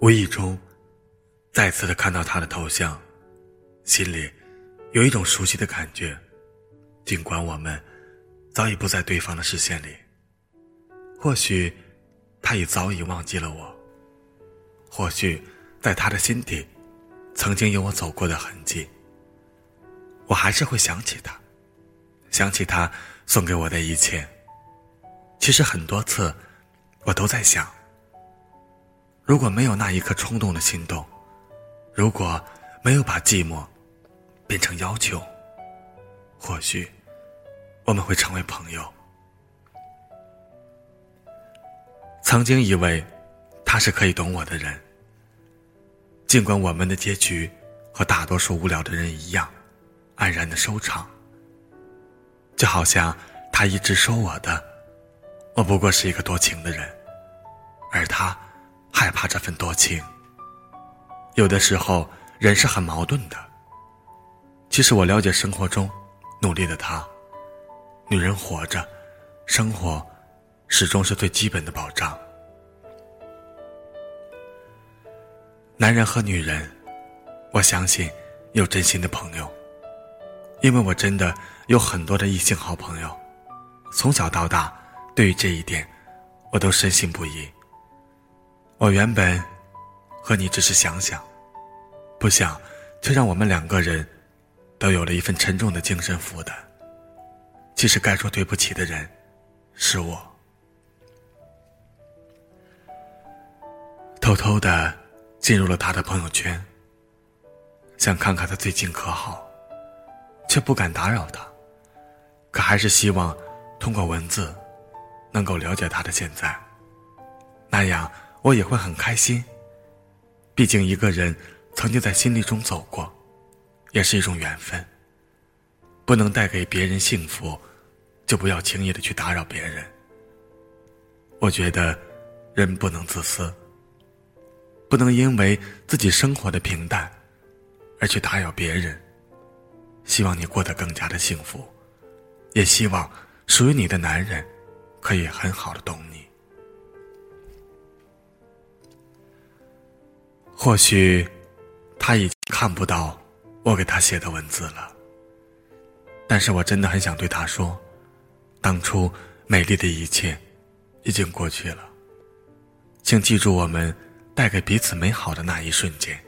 无意中再次的看到他的头像，心里有一种熟悉的感觉。尽管我们早已不在对方的视线里，或许他已早已忘记了我，或许在他的心底曾经有我走过的痕迹，我还是会想起他，想起他送给我的一切。其实很多次，我都在想，如果没有那一刻冲动的心动，如果没有把寂寞变成要求，或许。我们会成为朋友。曾经以为他是可以懂我的人，尽管我们的结局和大多数无聊的人一样，黯然的收场。就好像他一直说我的，我不过是一个多情的人，害怕这份多情。有的时候人是很矛盾的。其实我了解生活中努力的他。女人活着，生活始终是最基本的保障。男人和女人，我相信有真心的朋友，因为我真的有很多的异性好朋友。从小到大，对于这一点，我都深信不疑。我原本和你只是想想，不想，却让我们两个人都有了一份沉重的精神负担。其实该说对不起的人，是我。偷偷的进入了他的朋友圈，想看看他最近可好，却不敢打扰他，可还是希望通过文字能够了解他的现在，那样我也会很开心。毕竟一个人曾经在心里中走过，也是一种缘分。不能带给别人幸福。就不要轻易的去打扰别人。我觉得，人不能自私，不能因为自己生活的平淡，而去打扰别人。希望你过得更加的幸福，也希望属于你的男人，可以很好的懂你。或许，他已经看不到我给他写的文字了，但是我真的很想对他说。当初美丽的一切，已经过去了。请记住我们带给彼此美好的那一瞬间。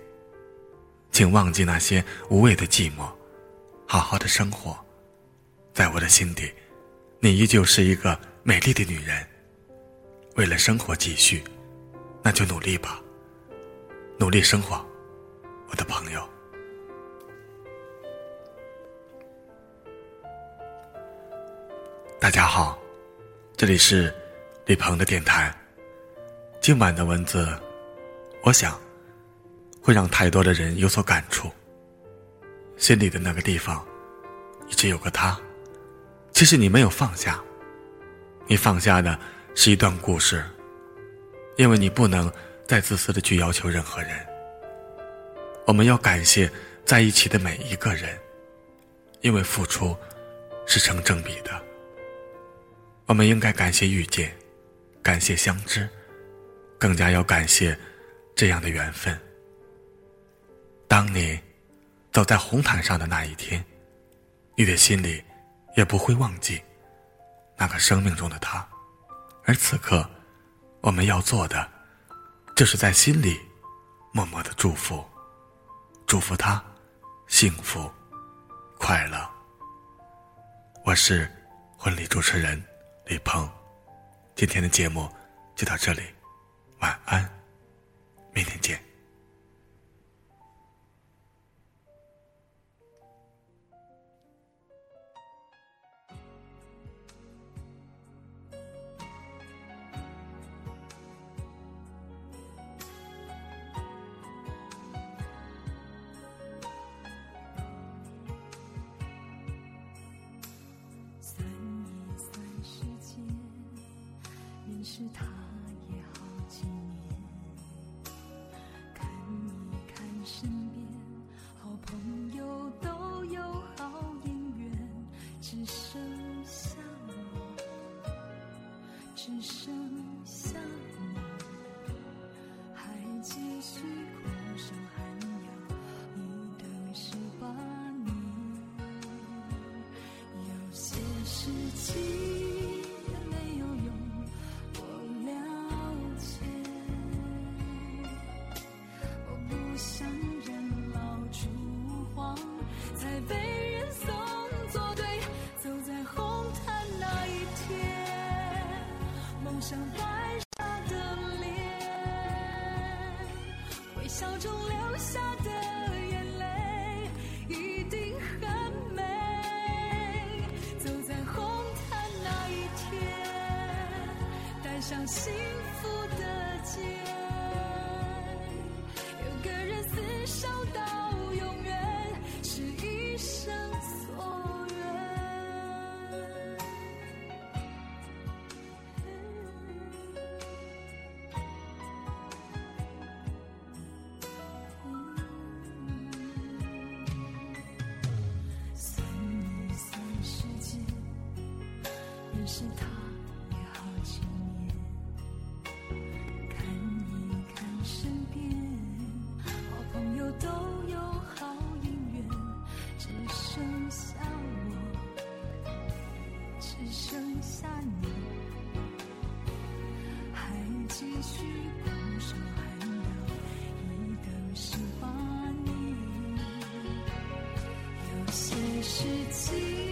请忘记那些无谓的寂寞，好好的生活。在我的心底，你依旧是一个美丽的女人。为了生活继续，那就努力吧。努力生活，我的朋友。大家好，这里是李鹏的电台。今晚的文字，我想会让太多的人有所感触。心里的那个地方，一直有个他。其实你没有放下，你放下的是一段故事，因为你不能再自私的去要求任何人。我们要感谢在一起的每一个人，因为付出是成正比的。我们应该感谢遇见，感谢相知，更加要感谢这样的缘分。当你走在红毯上的那一天，你的心里也不会忘记那个生命中的他。而此刻，我们要做的，就是在心里默默的祝福，祝福他幸福快乐。我是婚礼主持人。李鹏，今天的节目就到这里，晚安，明天见。是他也好几年，看一看身边好朋友都有好姻缘，只剩下我，只剩才被人送作对，走在红毯那一天，梦想白纱的脸，微笑中流下的眼泪。一定很美，走在红毯那一天，带上心。是情。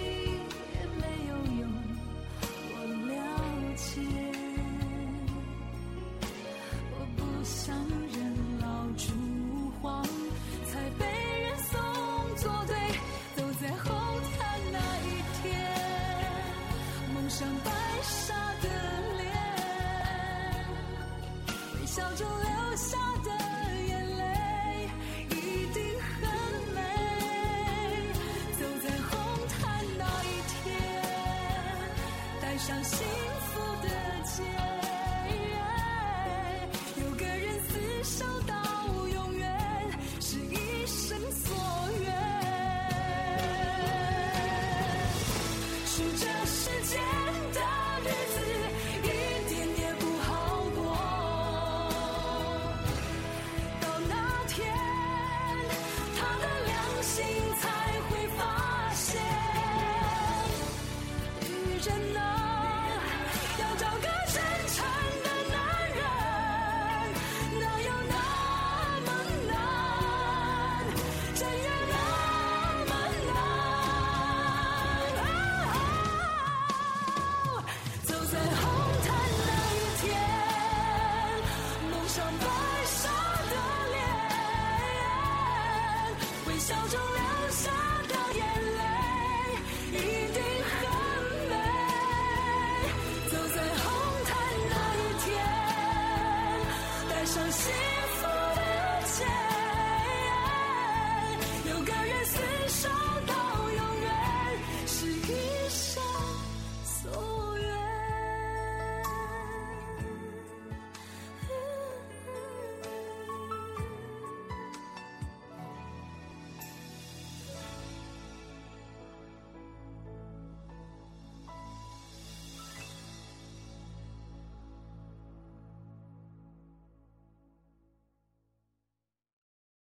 是这世间的日子一点也不好过。到那天，他的良心才会发现，女人呐、啊。相信。